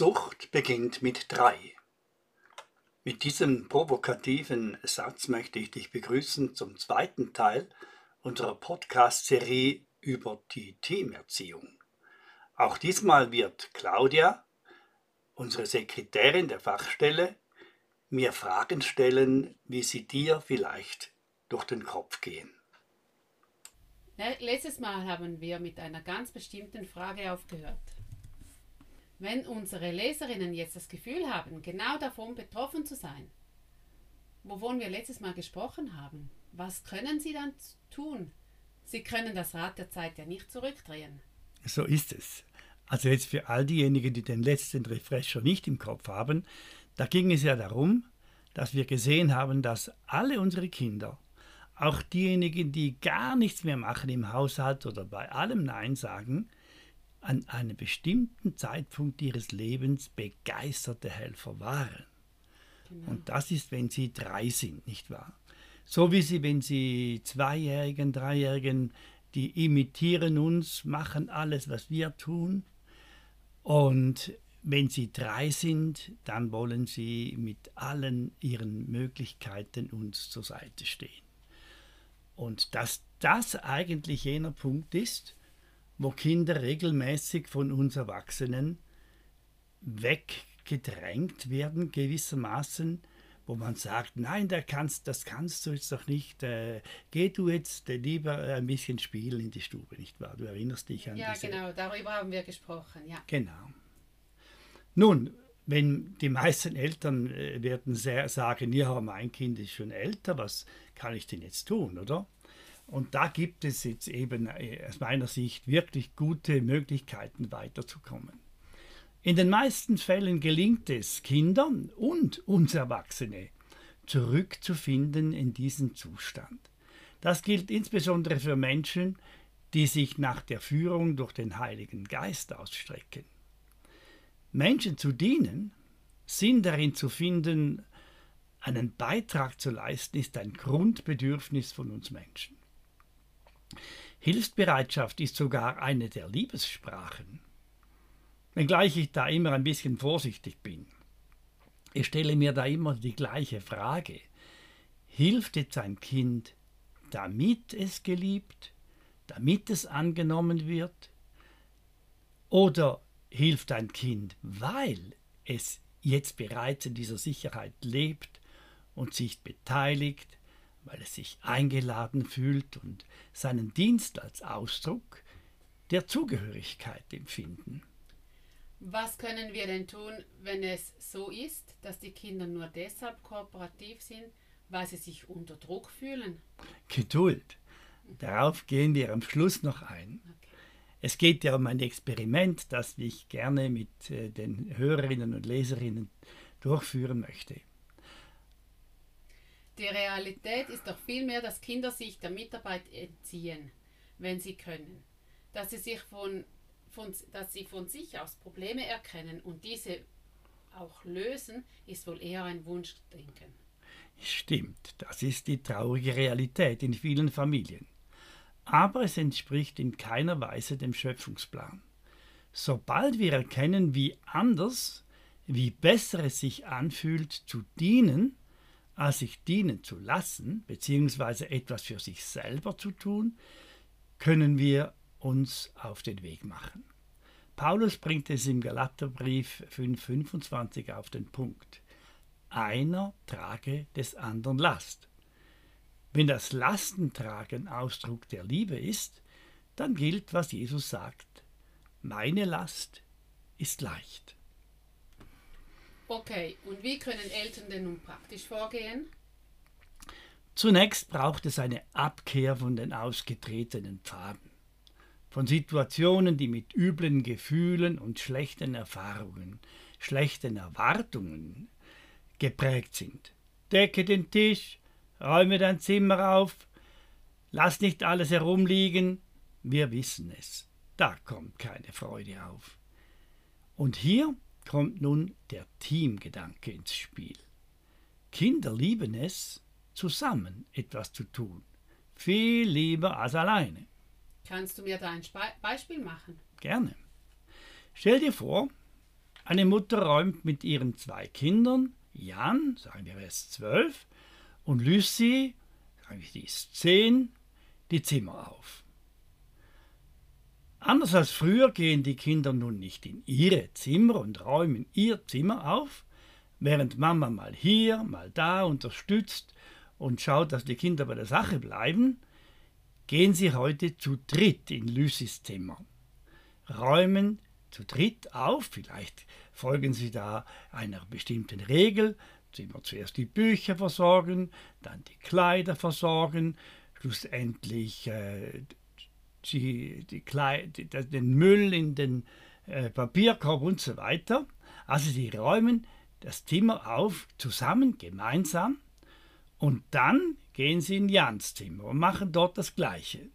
Sucht beginnt mit drei. Mit diesem provokativen Satz möchte ich dich begrüßen zum zweiten Teil unserer Podcast-Serie über die Teamerziehung. Auch diesmal wird Claudia, unsere Sekretärin der Fachstelle, mir Fragen stellen, wie sie dir vielleicht durch den Kopf gehen. Letztes Mal haben wir mit einer ganz bestimmten Frage aufgehört. Wenn unsere Leserinnen jetzt das Gefühl haben, genau davon betroffen zu sein, wovon wir letztes Mal gesprochen haben, was können sie dann tun? Sie können das Rad der Zeit ja nicht zurückdrehen. So ist es. Also jetzt für all diejenigen, die den letzten Refresher nicht im Kopf haben, da ging es ja darum, dass wir gesehen haben, dass alle unsere Kinder, auch diejenigen, die gar nichts mehr machen im Haushalt oder bei allem Nein sagen, an einem bestimmten Zeitpunkt ihres Lebens begeisterte Helfer waren. Genau. Und das ist, wenn sie drei sind, nicht wahr? So wie sie, wenn sie Zweijährigen, Dreijährigen, die imitieren uns, machen alles, was wir tun. Und wenn sie drei sind, dann wollen sie mit allen ihren Möglichkeiten uns zur Seite stehen. Und dass das eigentlich jener Punkt ist, wo Kinder regelmäßig von uns Erwachsenen weggedrängt werden, gewissermaßen, wo man sagt, nein, da kannst, das kannst du jetzt doch nicht, äh, geh du jetzt lieber ein bisschen spielen in die Stube, nicht wahr? Du erinnerst dich an Ja, diese... genau, darüber haben wir gesprochen, ja. Genau. Nun, wenn die meisten Eltern äh, werden sehr, sagen, ja, mein Kind ist schon älter, was kann ich denn jetzt tun, oder? Und da gibt es jetzt eben äh, aus meiner Sicht wirklich gute Möglichkeiten weiterzukommen. In den meisten Fällen gelingt es Kindern und uns Erwachsene zurückzufinden in diesen Zustand. Das gilt insbesondere für Menschen, die sich nach der Führung durch den Heiligen Geist ausstrecken. Menschen zu dienen, Sinn darin zu finden, einen Beitrag zu leisten, ist ein Grundbedürfnis von uns Menschen. Hilfsbereitschaft ist sogar eine der Liebessprachen. Wenngleich ich da immer ein bisschen vorsichtig bin. Ich stelle mir da immer die gleiche Frage. Hilft jetzt ein Kind, damit es geliebt, damit es angenommen wird? Oder hilft ein Kind, weil es jetzt bereits in dieser Sicherheit lebt und sich beteiligt, weil es sich eingeladen fühlt und seinen Dienst als Ausdruck der Zugehörigkeit empfinden. Was können wir denn tun, wenn es so ist, dass die Kinder nur deshalb kooperativ sind, weil sie sich unter Druck fühlen? Geduld. Darauf gehen wir am Schluss noch ein. Okay. Es geht ja um ein Experiment, das ich gerne mit äh, den Hörerinnen und Leserinnen durchführen möchte. Die Realität ist doch vielmehr, dass Kinder sich der Mitarbeit entziehen, wenn sie können. Dass sie, sich von, von, dass sie von sich aus Probleme erkennen und diese auch lösen, ist wohl eher ein Wunschdenken. Stimmt, das ist die traurige Realität in vielen Familien. Aber es entspricht in keiner Weise dem Schöpfungsplan. Sobald wir erkennen, wie anders, wie besser es sich anfühlt zu dienen, als sich dienen zu lassen, beziehungsweise etwas für sich selber zu tun, können wir uns auf den Weg machen. Paulus bringt es im Galaterbrief 5,25 auf den Punkt. Einer trage des anderen Last. Wenn das Lastentragen Ausdruck der Liebe ist, dann gilt, was Jesus sagt. Meine Last ist leicht. Okay, und wie können Eltern denn nun praktisch vorgehen? Zunächst braucht es eine Abkehr von den ausgetretenen Pfaden, von Situationen, die mit üblen Gefühlen und schlechten Erfahrungen, schlechten Erwartungen geprägt sind. Decke den Tisch, räume dein Zimmer auf, lass nicht alles herumliegen, wir wissen es, da kommt keine Freude auf. Und hier kommt nun der Teamgedanke ins Spiel. Kinder lieben es, zusammen etwas zu tun. Viel lieber als alleine. Kannst du mir da ein Beispiel machen? Gerne. Stell dir vor, Eine Mutter räumt mit ihren zwei Kindern, Jan, sagen wir er ist zwölf, und Lucy, sagen wir die ist zehn, die Zimmer auf. Anders als früher gehen die Kinder nun nicht in ihre Zimmer und räumen ihr Zimmer auf, während Mama mal hier, mal da unterstützt und schaut, dass die Kinder bei der Sache bleiben, gehen sie heute zu dritt in Lucys Zimmer, räumen zu dritt auf, vielleicht folgen sie da einer bestimmten Regel, immer zuerst die Bücher versorgen, dann die Kleider versorgen, schlussendlich äh, die, die die, den Müll in den äh, Papierkorb und so weiter. Also sie räumen das Zimmer auf, zusammen, gemeinsam, und dann gehen sie in Jans Zimmer und machen dort das Gleiche.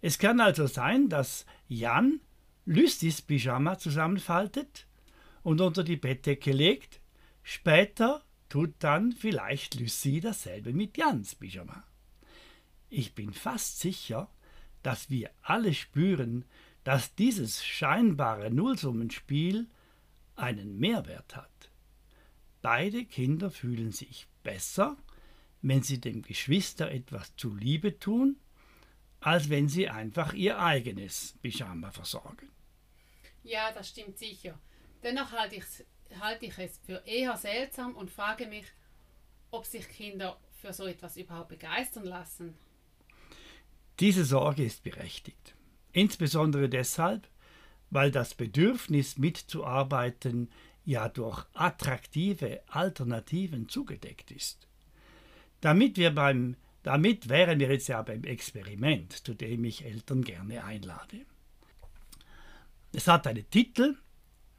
Es kann also sein, dass Jan Lüstis Pyjama zusammenfaltet und unter die Bettdecke legt. Später tut dann vielleicht Lucie dasselbe mit Jans Pyjama. Ich bin fast sicher, dass wir alle spüren, dass dieses scheinbare Nullsummenspiel einen Mehrwert hat. Beide Kinder fühlen sich besser, wenn sie dem Geschwister etwas zuliebe tun, als wenn sie einfach ihr eigenes Pyjama versorgen. Ja, das stimmt sicher. Dennoch halte ich, halte ich es für eher seltsam und frage mich, ob sich Kinder für so etwas überhaupt begeistern lassen. Diese Sorge ist berechtigt. Insbesondere deshalb, weil das Bedürfnis mitzuarbeiten ja durch attraktive Alternativen zugedeckt ist. Damit, wir beim, damit wären wir jetzt ja beim Experiment, zu dem ich Eltern gerne einlade. Es hat einen Titel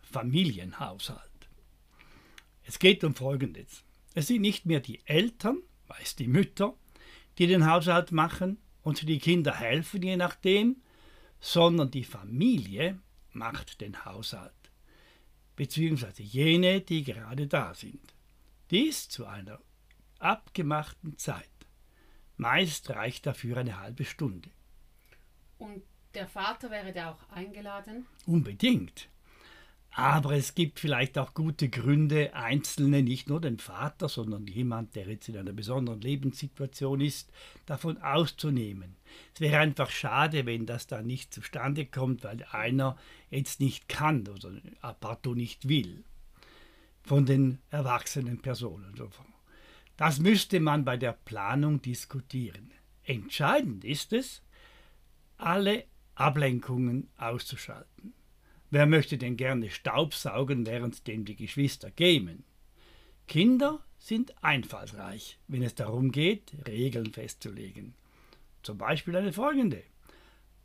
Familienhaushalt. Es geht um Folgendes. Es sind nicht mehr die Eltern, meist die Mütter, die den Haushalt machen und die Kinder helfen, je nachdem, sondern die Familie macht den Haushalt, beziehungsweise jene, die gerade da sind. Dies zu einer abgemachten Zeit. Meist reicht dafür eine halbe Stunde. Und der Vater wäre da auch eingeladen? Unbedingt. Aber es gibt vielleicht auch gute Gründe, Einzelne, nicht nur den Vater, sondern jemand, der jetzt in einer besonderen Lebenssituation ist, davon auszunehmen. Es wäre einfach schade, wenn das dann nicht zustande kommt, weil einer jetzt nicht kann oder aparto nicht will von den erwachsenen Personen. Das müsste man bei der Planung diskutieren. Entscheidend ist es, alle Ablenkungen auszuschalten. Wer möchte denn gerne Staubsaugen, währenddem die Geschwister gamen? Kinder sind einfallsreich, wenn es darum geht, Regeln festzulegen. Zum Beispiel eine folgende.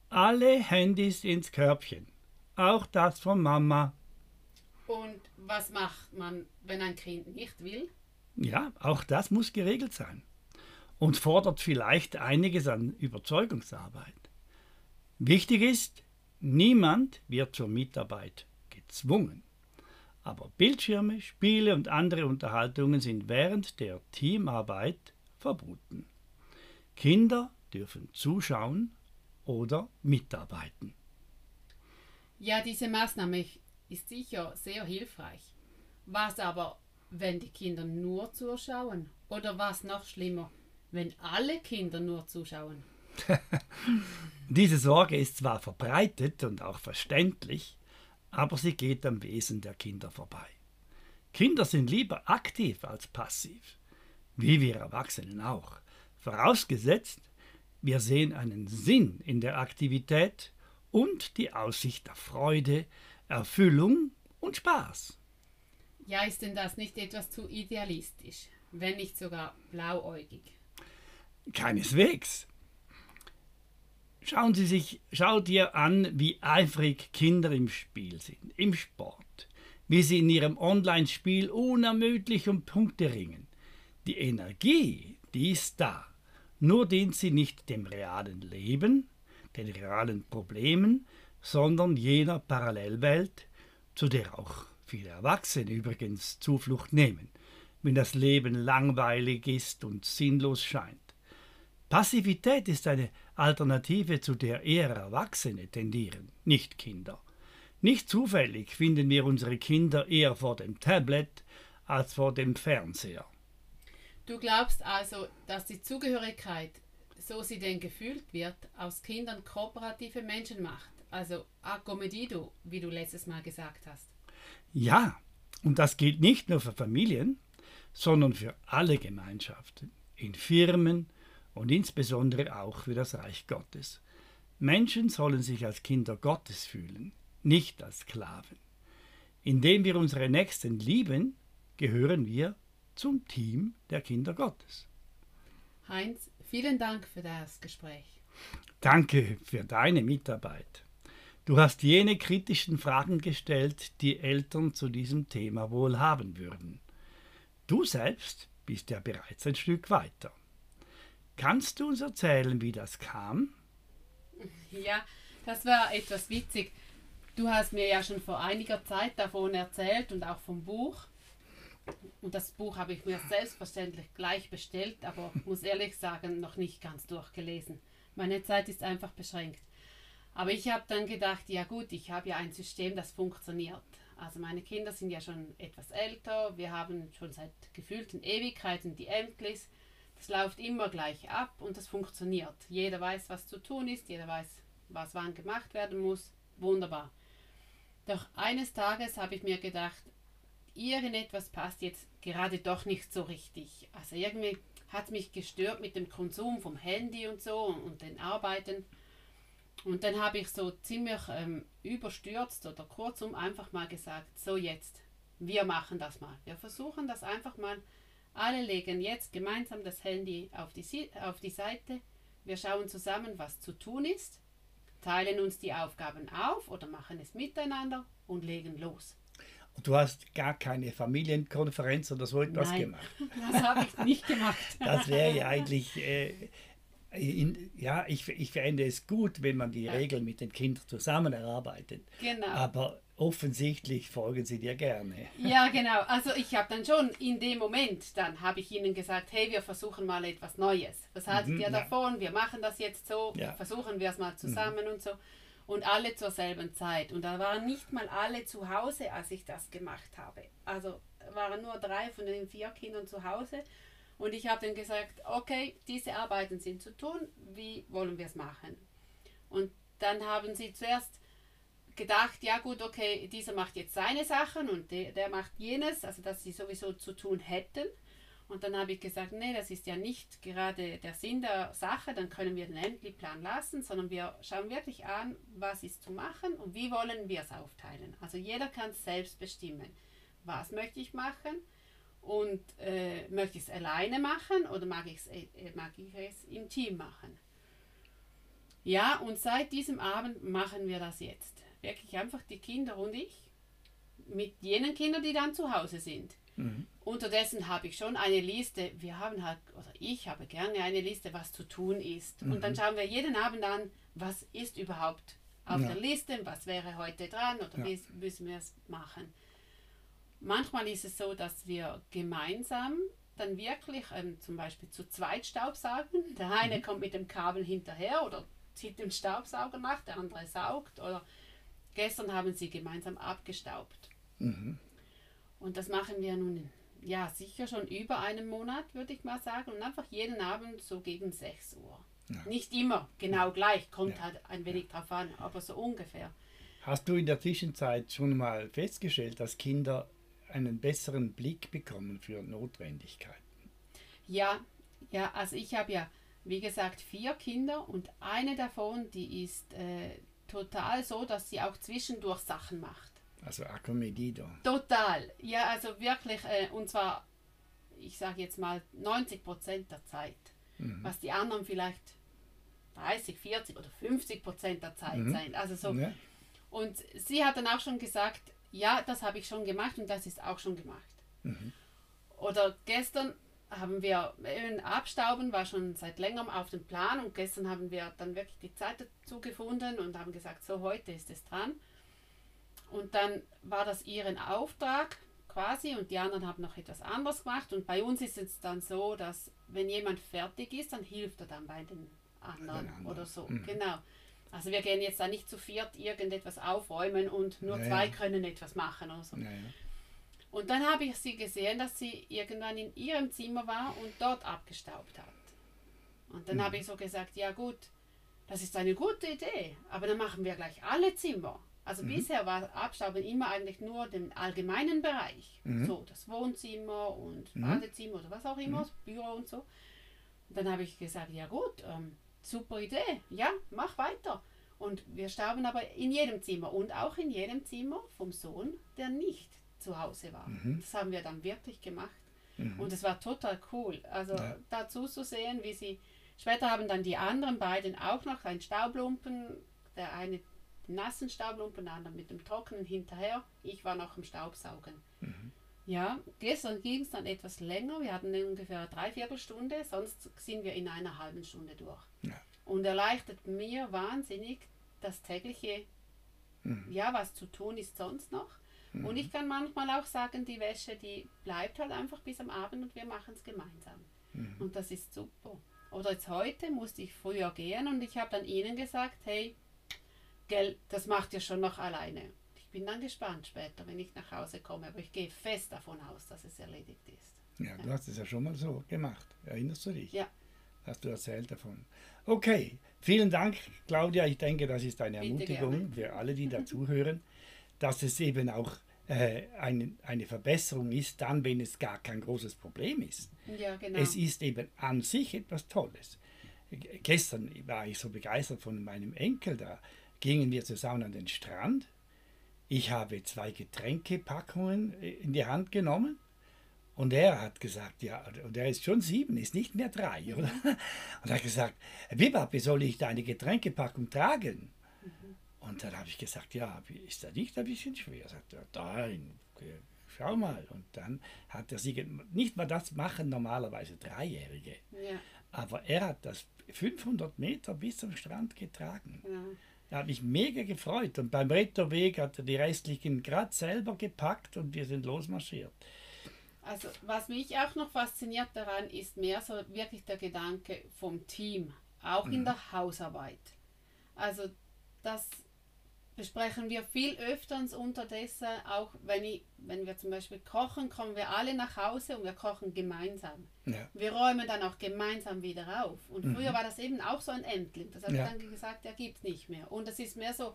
Alle Handys ins Körbchen, auch das von Mama. Und was macht man, wenn ein Kind nicht will? Ja, auch das muss geregelt sein und fordert vielleicht einiges an Überzeugungsarbeit. Wichtig ist, Niemand wird zur Mitarbeit gezwungen. Aber Bildschirme, Spiele und andere Unterhaltungen sind während der Teamarbeit verboten. Kinder dürfen zuschauen oder mitarbeiten. Ja, diese Maßnahme ist sicher sehr hilfreich. Was aber, wenn die Kinder nur zuschauen? Oder was noch schlimmer, wenn alle Kinder nur zuschauen? Diese Sorge ist zwar verbreitet und auch verständlich, aber sie geht am Wesen der Kinder vorbei. Kinder sind lieber aktiv als passiv, wie wir Erwachsenen auch, vorausgesetzt, wir sehen einen Sinn in der Aktivität und die Aussicht auf Freude, Erfüllung und Spaß. Ja, ist denn das nicht etwas zu idealistisch, wenn nicht sogar blauäugig? Keineswegs. Schauen Sie sich, schau dir an, wie eifrig Kinder im Spiel sind, im Sport, wie sie in ihrem Online-Spiel unermüdlich um Punkte ringen. Die Energie, die ist da. Nur dient sie nicht dem realen Leben, den realen Problemen, sondern jener Parallelwelt, zu der auch viele Erwachsene übrigens Zuflucht nehmen, wenn das Leben langweilig ist und sinnlos scheint. Passivität ist eine Alternative, zu der eher Erwachsene tendieren, nicht Kinder. Nicht zufällig finden wir unsere Kinder eher vor dem Tablet als vor dem Fernseher. Du glaubst also, dass die Zugehörigkeit, so sie denn gefühlt wird, aus Kindern kooperative Menschen macht, also accomedido, wie du letztes Mal gesagt hast. Ja, und das gilt nicht nur für Familien, sondern für alle Gemeinschaften, in Firmen und insbesondere auch für das Reich Gottes. Menschen sollen sich als Kinder Gottes fühlen, nicht als Sklaven. Indem wir unsere Nächsten lieben, gehören wir zum Team der Kinder Gottes. Heinz, vielen Dank für das Gespräch. Danke für deine Mitarbeit. Du hast jene kritischen Fragen gestellt, die Eltern zu diesem Thema wohl haben würden. Du selbst bist ja bereits ein Stück weiter. Kannst du uns erzählen, wie das kam? Ja, das war etwas witzig. Du hast mir ja schon vor einiger Zeit davon erzählt und auch vom Buch. Und das Buch habe ich mir selbstverständlich gleich bestellt, aber muss ehrlich sagen, noch nicht ganz durchgelesen. Meine Zeit ist einfach beschränkt. Aber ich habe dann gedacht, ja gut, ich habe ja ein System, das funktioniert. Also meine Kinder sind ja schon etwas älter, wir haben schon seit gefühlten Ewigkeiten die Ämtlis. Das läuft immer gleich ab und das funktioniert. Jeder weiß, was zu tun ist, jeder weiß, was wann gemacht werden muss. Wunderbar. Doch eines Tages habe ich mir gedacht, irgendetwas passt jetzt gerade doch nicht so richtig. Also irgendwie hat mich gestört mit dem Konsum vom Handy und so und den Arbeiten. Und dann habe ich so ziemlich ähm, überstürzt oder kurzum einfach mal gesagt, so jetzt, wir machen das mal. Wir versuchen das einfach mal. Alle legen jetzt gemeinsam das Handy auf die, auf die Seite. Wir schauen zusammen, was zu tun ist, teilen uns die Aufgaben auf oder machen es miteinander und legen los. Und du hast gar keine Familienkonferenz oder so etwas Nein, gemacht. Das habe ich nicht gemacht. Das wäre ja eigentlich, äh, in, ja, ich, ich fände es gut, wenn man die Ja. Regeln mit den Kindern zusammen erarbeitet. Genau. Aber offensichtlich folgen sie dir gerne. Ja, genau. Also ich habe dann schon in dem Moment, dann habe ich ihnen gesagt, hey, wir versuchen mal etwas Neues. Was haltet Mhm, ihr ja. davon? Wir machen das jetzt so, Ja. Mhm. versuchen wir es mal zusammen und so. Und alle zur selben Zeit. Und da waren nicht mal alle zu Hause, als ich das gemacht habe. Also waren nur drei von den vier Kindern zu Hause. Und ich habe dann gesagt, okay, diese Arbeiten sind zu tun, wie wollen wir es machen? Und dann haben sie zuerst gedacht, ja gut, okay, dieser macht jetzt seine Sachen und der, der macht jenes, also dass sie sowieso zu tun hätten. Und dann habe ich gesagt, nee, das ist ja nicht gerade der Sinn der Sache, dann können wir den Endli-Plan lassen, sondern wir schauen wirklich an, was ist zu machen und wie wollen wir es aufteilen. Also jeder kann selbst bestimmen. Was möchte ich machen und äh, möchte ich es alleine machen oder mag, ich's, äh, mag ich es im Team machen? Ja, und seit diesem Abend machen wir das jetzt. Wirklich einfach die Kinder und ich mit jenen Kindern, die dann zu Hause sind. Mhm. Unterdessen habe ich schon eine Liste, wir haben halt, oder ich habe gerne eine Liste, was zu tun ist. Und dann schauen wir jeden Abend an, was ist überhaupt auf Ja. der Liste, was wäre heute dran oder Ja. wie müssen wir es machen. Manchmal ist es so, dass wir gemeinsam dann wirklich ähm, zum Beispiel zu zweit Staubsaugen. Der eine kommt mit dem Kabel hinterher oder zieht den Staubsauger nach, der andere saugt. Oder gestern haben sie gemeinsam abgestaubt. Mhm. Und das machen wir nun, ja, sicher schon über einen Monat, würde ich mal sagen. Und einfach jeden Abend so gegen 6 Uhr. Ja. Nicht immer genau gleich, kommt Ja. halt ein wenig drauf an, aber so ungefähr. Hast du in der Zwischenzeit schon mal festgestellt, dass Kinder einen besseren Blick bekommen für Notwendigkeiten? Ja, ja, also ich habe ja, wie gesagt, vier Kinder und eine davon, die ist äh, total so, dass sie auch zwischendurch Sachen macht. Also Accomedido. Total, ja, also wirklich, äh, und zwar, ich sage jetzt mal 90 Prozent der Zeit, Mhm. was die anderen vielleicht 30, 40 oder 50 Prozent der Zeit Mhm. sein. Also so, Ja? und sie hat dann auch schon gesagt, ja, das habe ich schon gemacht und das ist auch schon gemacht. Mhm. Oder gestern haben wir eben Abstauben, war schon seit längerem auf dem Plan und gestern haben wir dann wirklich die Zeit dazu gefunden und haben gesagt, so heute ist es dran. Und dann war das ihren Auftrag quasi und die anderen haben noch etwas anderes gemacht und bei uns ist es dann so, dass wenn jemand fertig ist, dann hilft er dann bei den anderen anderen. oder so. Mhm. Genau. Also wir gehen jetzt da nicht zu viert irgendetwas aufräumen und nur Ja, zwei können etwas machen oder so. Ja, ja. Und dann habe ich sie gesehen, dass sie irgendwann in ihrem Zimmer war und dort abgestaubt hat. Und dann Mhm. habe ich so gesagt, ja gut, das ist eine gute Idee, aber dann machen wir gleich alle Zimmer. Also Mhm. bisher war Abstauben immer eigentlich nur den allgemeinen Bereich. Mhm. So das Wohnzimmer und Mhm. Badezimmer oder was auch immer, das Büro und so. Und dann habe ich gesagt, ja gut, ähm, super Idee, ja, mach weiter. Und wir stauben aber in jedem Zimmer und auch in jedem Zimmer vom Sohn, der nicht zu Hause war. Mhm. Das haben wir dann wirklich gemacht. Mhm. Und es war total cool. Also Ja. dazu zu sehen, wie sie. Später haben dann die anderen beiden auch noch einen Staublumpen, der eine nassen Staublumpen, der andere mit dem trockenen hinterher. Ich war noch im Staubsaugen. Mhm. Ja, gestern ging es dann etwas länger. Wir hatten ungefähr eine Dreiviertelstunde, sonst sind wir in einer halben Stunde durch. Ja. Und erleichtert mir wahnsinnig das tägliche, Mhm. ja, was zu tun ist sonst noch. Und ich kann manchmal auch sagen, die Wäsche, die bleibt halt einfach bis am Abend und wir machen es gemeinsam. Mhm. Und das ist super. Oder jetzt heute musste ich früher gehen und ich habe dann ihnen gesagt, hey, gell, das macht ihr schon noch alleine. Ich bin dann gespannt später, wenn ich nach Hause komme, aber ich gehe fest davon aus, dass es erledigt ist. Ja, du hast es ja schon mal so gemacht. Erinnerst du dich? Ja. Hast du erzählt davon. Okay, vielen Dank, Claudia. Ich denke, das ist eine Ermutigung für alle, die dazuhören, dass es eben auch äh, eine, eine Verbesserung ist, dann, wenn es gar kein großes Problem ist. Ja, genau. Es ist eben an sich etwas Tolles. Gestern war ich so begeistert von meinem Enkel, da gingen wir zusammen an den Strand. Ich habe zwei Getränkepackungen in die Hand genommen und er hat gesagt, ja, und er ist schon sieben, ist nicht mehr drei, oder? Und er hat gesagt, Bibabi, soll ich deine Getränkepackung tragen? Und dann habe ich gesagt, ja, wie- ist das nicht ein bisschen schwer? Er sagt, ja, nein, schau mal. Und dann hat er sie, nicht mal das machen normalerweise Dreijährige, ja, aber er hat das 500 Meter bis zum Strand getragen. ja. Er hat mich mega gefreut und beim Retterweg hat er die restlichen gerade selber gepackt und wir sind losmarschiert. Also was mich auch noch fasziniert daran ist mehr so wirklich der Gedanke vom Team, auch in der Hausarbeit. Also das besprechen wir viel öfters unterdessen, auch wenn, ich, wenn wir zum Beispiel kochen, kommen wir alle nach Hause und wir kochen gemeinsam. Ja, Wir räumen dann auch gemeinsam wieder auf. Und früher war das eben auch so ein Endling. Das habe Mhm. Ja. ich dann gesagt, der gibt es nicht mehr. Und es ist mehr so,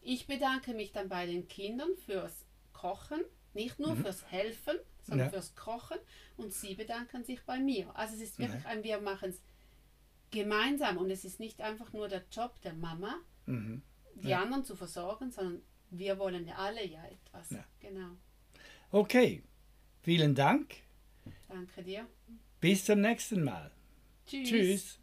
ich bedanke mich dann bei den Kindern fürs Kochen, nicht nur fürs Helfen, sondern Mhm. Ja. fürs Kochen. Und sie bedanken sich bei mir. Also es ist wirklich ein, wir machen es gemeinsam. Und es ist nicht einfach nur der Job der Mama, mhm. Die Ja. anderen zu versorgen, sondern wir wollen ja alle ja etwas. Ja. Genau. Okay, vielen Dank. Danke dir. Bis zum nächsten Mal. Tschüss. Tschüss.